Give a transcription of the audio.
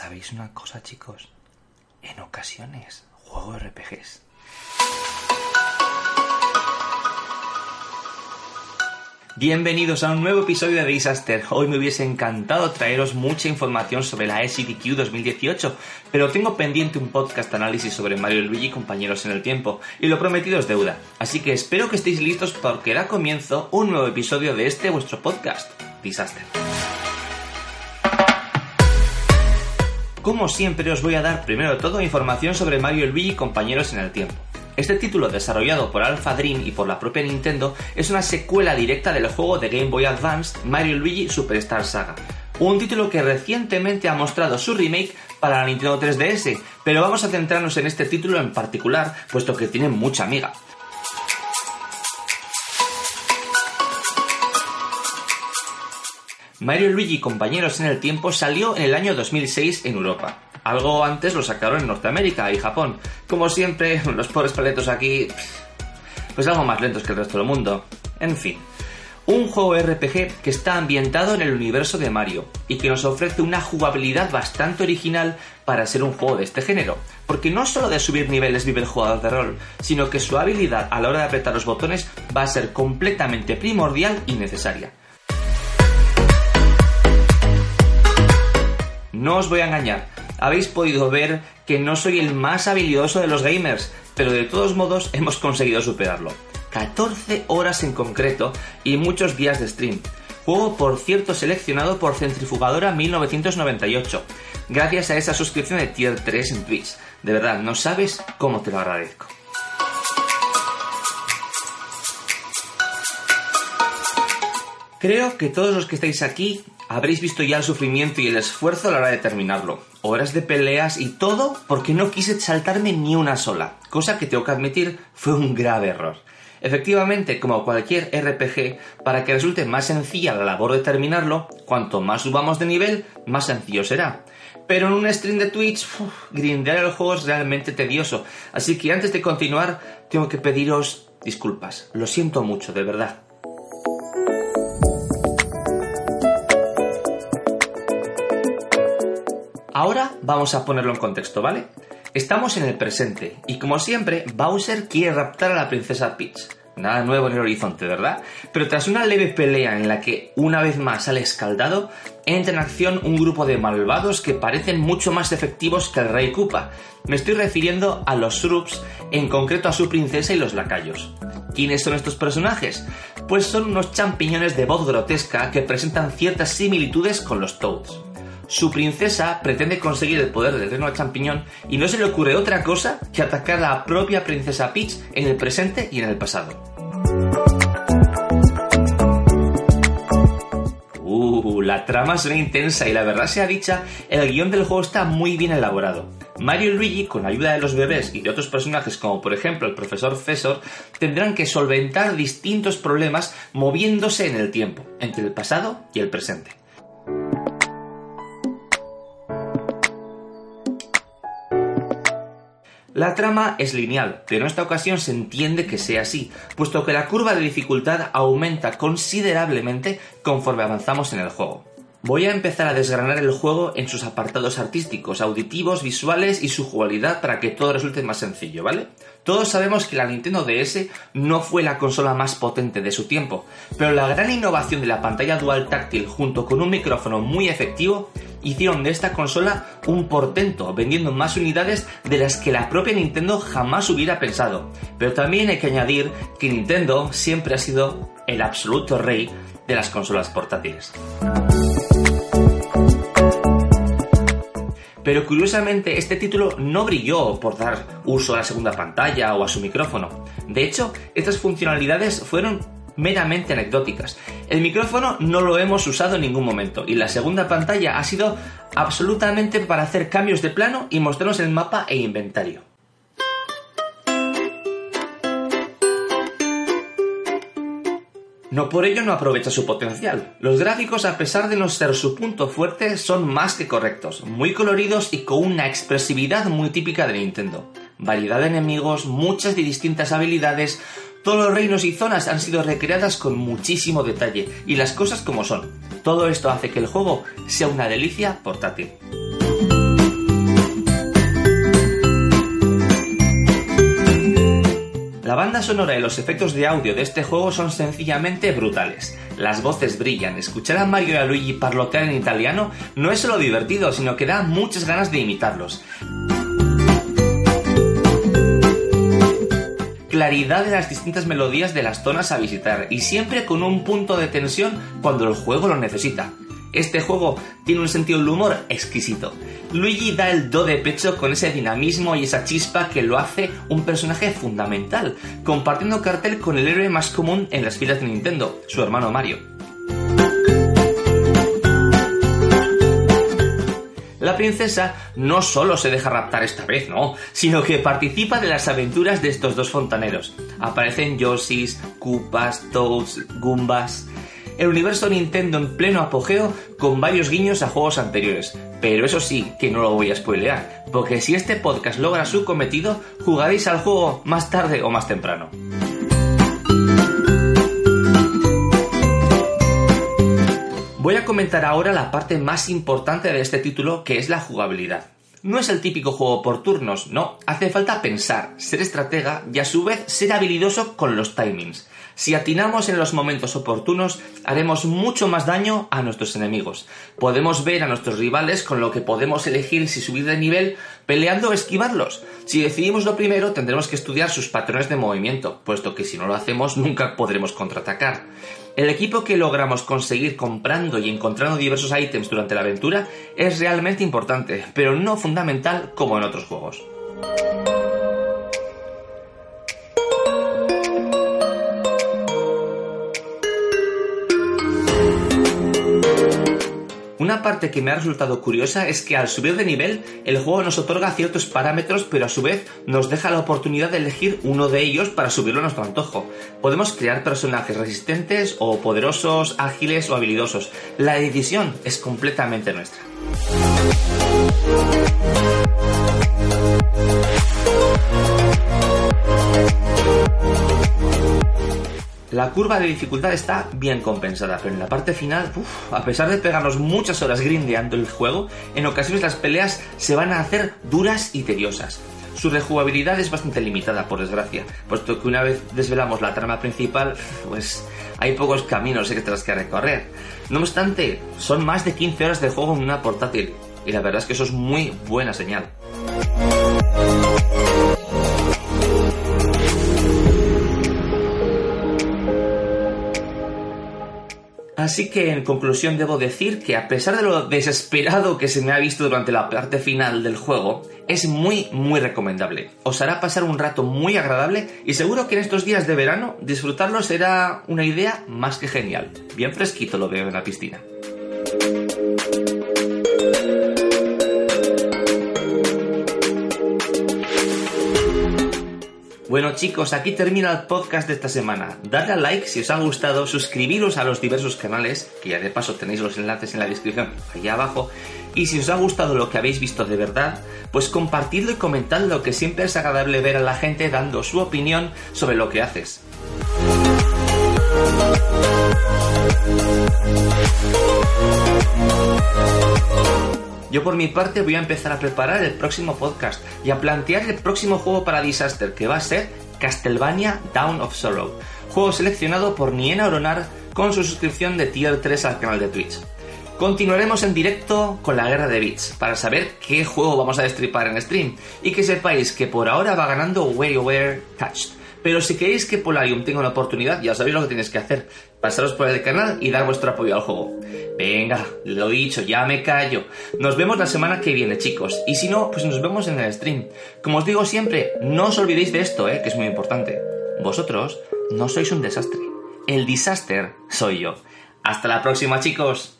¿Sabéis una cosa, chicos? En ocasiones juego RPGs. Bienvenidos a un nuevo episodio de Disaster. Hoy me hubiese encantado traeros mucha información sobre la SDQ 2018, pero tengo pendiente un podcast análisis sobre Mario y Luigi compañeros en el tiempo, y lo prometido es deuda. Así que espero que estéis listos porque da comienzo un nuevo episodio de este vuestro podcast, Disaster. Como siempre os voy a dar primero de todo información sobre Mario y Luigi compañeros en el tiempo. Este título, desarrollado por Alpha Dream y por la propia Nintendo, es una secuela directa del juego de Game Boy Advance Mario Luigi Superstar Saga. Un título que recientemente ha mostrado su remake para la Nintendo 3DS, pero vamos a centrarnos en este título en particular, puesto que tiene mucha amiga. Mario Luigi compañeros en el tiempo salió en el año 2006 en Europa. Algo antes lo sacaron en Norteamérica y Japón. Como siempre, los pobres paletos aquí, pues algo más lentos que el resto del mundo. En fin, un juego RPG que está ambientado en el universo de Mario y que nos ofrece una jugabilidad bastante original para ser un juego de este género, porque no solo de subir niveles vive el jugador de rol, sino que su habilidad a la hora de apretar los botones va a ser completamente primordial y necesaria. No os voy a engañar, habéis podido ver que no soy el más habilidoso de los gamers, pero de todos modos hemos conseguido superarlo. 14 horas en concreto y muchos días de stream. Juego, por cierto, seleccionado por Centrifugadora 1998, gracias a esa suscripción de Tier 3 en Twitch. De verdad, no sabes cómo te lo agradezco. Creo que todos los que estáis aquí habréis visto ya el sufrimiento y el esfuerzo a la hora de terminarlo. Horas de peleas y todo porque no quise saltarme ni una sola, cosa que tengo que admitir fue un grave error. Efectivamente, como cualquier RPG, para que resulte más sencilla la labor de terminarlo, cuanto más subamos de nivel, más sencillo será. Pero en un stream de Twitch, grindear el juego es realmente tedioso, así que antes de continuar, tengo que pediros disculpas. Lo siento mucho, de verdad. Ahora vamos a ponerlo en contexto, ¿vale? Estamos en el presente y como siempre, Bowser quiere raptar a la princesa Peach. Nada nuevo en el horizonte, ¿verdad? Pero tras una leve pelea en la que una vez más sale escaldado, entra en acción un grupo de malvados que parecen mucho más efectivos que el rey Koopa. Me estoy refiriendo a los Shrubs, en concreto a su princesa y los lacayos. ¿Quiénes son estos personajes? Pues son unos champiñones de voz grotesca que presentan ciertas similitudes con los Toads. Su princesa pretende conseguir el poder del reino del champiñón y no se le ocurre otra cosa que atacar a la propia princesa Peach en el presente y en el pasado. Uh, la trama será intensa y la verdad sea dicha, el guion del juego está muy bien elaborado. Mario y Luigi, con ayuda de los bebés y de otros personajes como por ejemplo el profesor César, tendrán que solventar distintos problemas moviéndose en el tiempo, entre el pasado y el presente. La trama es lineal, pero en esta ocasión se entiende que sea así, puesto que la curva de dificultad aumenta considerablemente conforme avanzamos en el juego. Voy a empezar a desgranar el juego en sus apartados artísticos, auditivos, visuales y su jugabilidad para que todo resulte más sencillo, ¿vale? Todos sabemos que la Nintendo DS no fue la consola más potente de su tiempo, pero la gran innovación de la pantalla dual táctil junto con un micrófono muy efectivo hicieron de esta consola un portento, vendiendo más unidades de las que la propia Nintendo jamás hubiera pensado. Pero también hay que añadir que Nintendo siempre ha sido el absoluto rey de las consolas portátiles. Pero curiosamente este título no brilló por dar uso a la segunda pantalla o a su micrófono. De hecho, estas funcionalidades fueron meramente anecdóticas. El micrófono no lo hemos usado en ningún momento y la segunda pantalla ha sido absolutamente para hacer cambios de plano y mostrarnos el mapa e inventario. No por ello no aprovecha su potencial. Los gráficos, a pesar de no ser su punto fuerte, son más que correctos, muy coloridos y con una expresividad muy típica de Nintendo. Variedad de enemigos, muchas y distintas habilidades, todos los reinos y zonas han sido recreadas con muchísimo detalle y las cosas como son. Todo esto hace que el juego sea una delicia portátil. Sonora y los efectos de audio de este juego son sencillamente brutales. Las voces brillan, escuchar a Mario y a Luigi parlotear en italiano no es solo divertido, sino que da muchas ganas de imitarlos. claridad de las distintas melodías de las zonas a visitar y siempre con un punto de tensión cuando el juego lo necesita. Este juego tiene un sentido del humor exquisito. Luigi da el do de pecho con ese dinamismo y esa chispa que lo hace un personaje fundamental, compartiendo cartel con el héroe más común en las filas de Nintendo, su hermano Mario. La princesa no solo se deja raptar esta vez, no, sino que participa de las aventuras de estos dos fontaneros. Aparecen Yoshis, Koopas, Toads, Goombas el universo Nintendo en pleno apogeo con varios guiños a juegos anteriores. Pero eso sí, que no lo voy a spoilear, porque si este podcast logra su cometido, jugaréis al juego más tarde o más temprano. Voy a comentar ahora la parte más importante de este título, que es la jugabilidad. No es el típico juego por turnos, no, hace falta pensar, ser estratega y a su vez ser habilidoso con los timings. Si atinamos en los momentos oportunos, haremos mucho más daño a nuestros enemigos. Podemos ver a nuestros rivales con lo que podemos elegir si subir de nivel peleando o esquivarlos. Si decidimos lo primero, tendremos que estudiar sus patrones de movimiento, puesto que si no lo hacemos nunca podremos contraatacar. El equipo que logramos conseguir comprando y encontrando diversos ítems durante la aventura es realmente importante, pero no fundamental como en otros juegos. Una parte que me ha resultado curiosa es que al subir de nivel, el juego nos otorga ciertos parámetros, pero a su vez nos deja la oportunidad de elegir uno de ellos para subirlo a nuestro antojo. Podemos crear personajes resistentes o poderosos, ágiles o habilidosos. La decisión es completamente nuestra. La curva de dificultad está bien compensada, pero en la parte final, a pesar de pegarnos muchas horas grindeando el juego, en ocasiones las peleas se van a hacer duras y tediosas. Su rejugabilidad es bastante limitada, por desgracia, puesto que una vez desvelamos la trama principal, pues hay pocos caminos extras que recorrer. No obstante, son más de 15 horas de juego en una portátil, y la verdad es que eso es muy buena señal. Así que en conclusión debo decir que a pesar de lo desesperado que se me ha visto durante la parte final del juego, es muy muy recomendable. Os hará pasar un rato muy agradable y seguro que en estos días de verano disfrutarlo será una idea más que genial. Bien fresquito lo veo en la piscina. Bueno chicos, aquí termina el podcast de esta semana. Dadle a like si os ha gustado, suscribiros a los diversos canales, que ya de paso tenéis los enlaces en la descripción allá abajo. Y si os ha gustado lo que habéis visto de verdad, pues compartidlo y comentadlo, que siempre es agradable ver a la gente dando su opinión sobre lo que haces. Yo por mi parte voy a empezar a preparar el próximo podcast y a plantear el próximo juego para Disaster, que va a ser Castlevania Down of Sorrow, juego seleccionado por Niena Oronar con su suscripción de Tier 3 al canal de Twitch. Continuaremos en directo con la guerra de bits para saber qué juego vamos a destripar en stream y que sepáis que por ahora va ganando WarioWare Touched. Pero si queréis que Polarium tenga una oportunidad, ya sabéis lo que tenéis que hacer. Pasaros por el canal y dar vuestro apoyo al juego. Venga, lo dicho, ya me callo. Nos vemos la semana que viene, chicos. Y si no, pues nos vemos en el stream. Como os digo siempre, no os olvidéis de esto, ¿eh? que es muy importante. Vosotros no sois un desastre. El disaster soy yo. Hasta la próxima, chicos.